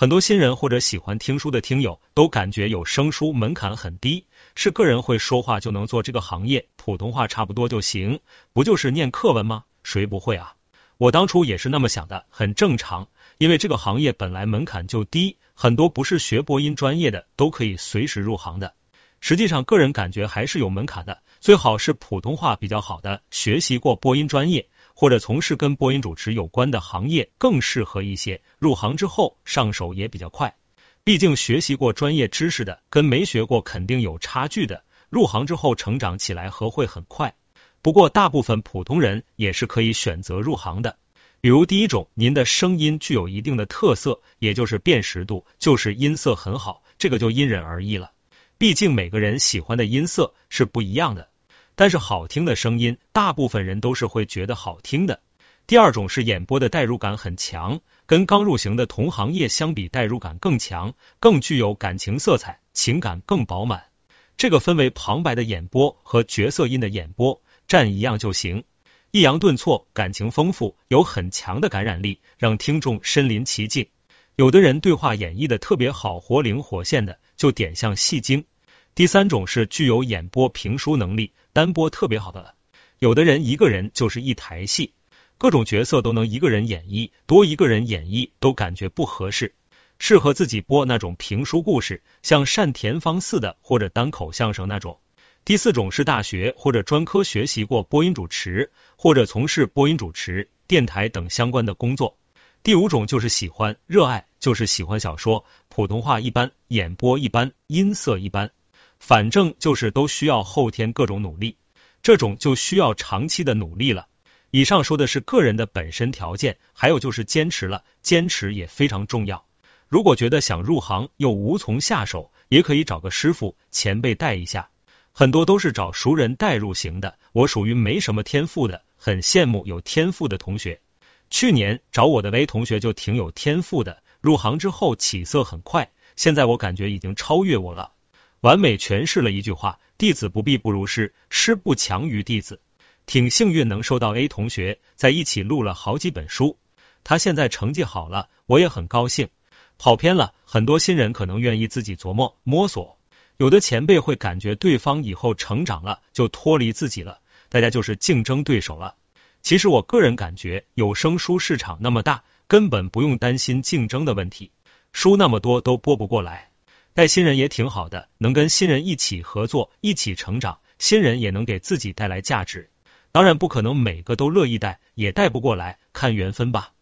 很多新人或者喜欢听书的听友都感觉有声书门槛很低，是个人会说话就能做这个行业，普通话差不多就行，不就是念课文吗？谁不会啊？我当初也是那么想的，很正常，因为这个行业本来门槛就低，很多不是学播音专业的都可以随时入行的。实际上，个人感觉还是有门槛的，最好是普通话比较好的，学习过播音专业。或者从事跟播音主持有关的行业更适合一些，入行之后上手也比较快。毕竟学习过专业知识的跟没学过肯定有差距的，入行之后成长起来和会很快。不过大部分普通人也是可以选择入行的。比如第一种，您的声音具有一定的特色，也就是辨识度，就是音色很好，这个就因人而异了。毕竟每个人喜欢的音色是不一样的。但是好听的声音，大部分人都是会觉得好听的。第二种是演播的代入感很强，跟刚入行的同行业相比，代入感更强，更具有感情色彩，情感更饱满。这个分为旁白的演播和角色音的演播，站一样就行。抑扬顿挫，感情丰富，有很强的感染力，让听众身临其境。有的人对话演绎的特别好，活灵活现的，就点像戏精。第三种是具有演播评书能力。单播特别好的，有的人一个人就是一台戏，各种角色都能一个人演绎，多一个人演绎都感觉不合适，适合自己播那种评书故事，像单田芳似的或者单口相声那种。第四种是大学或者专科学习过播音主持，或者从事播音主持、电台等相关的工作。第五种就是喜欢、热爱，就是喜欢小说，普通话一般，演播一般，音色一般。反正就是都需要后天各种努力，这种就需要长期的努力了。以上说的是个人的本身条件，还有就是坚持了，坚持也非常重要。如果觉得想入行又无从下手，也可以找个师傅前辈带一下，很多都是找熟人带入型的。我属于没什么天赋的，很羡慕有天赋的同学。去年找我的 A 同学就挺有天赋的，入行之后起色很快，现在我感觉已经超越我了。完美诠释了一句话：弟子不必不如师，师不强于弟子。挺幸运能收到 A 同学，在一起录了好几本书。他现在成绩好了，我也很高兴。跑偏了，很多新人可能愿意自己琢磨摸索，有的前辈会感觉对方以后成长了，就脱离自己了，大家就是竞争对手了。其实我个人感觉，有声书市场那么大，根本不用担心竞争的问题，书那么多都播不过来。带新人也挺好的，能跟新人一起合作，一起成长，新人也能给自己带来价值。当然不可能每个都乐意带，也带不过来，看缘分吧。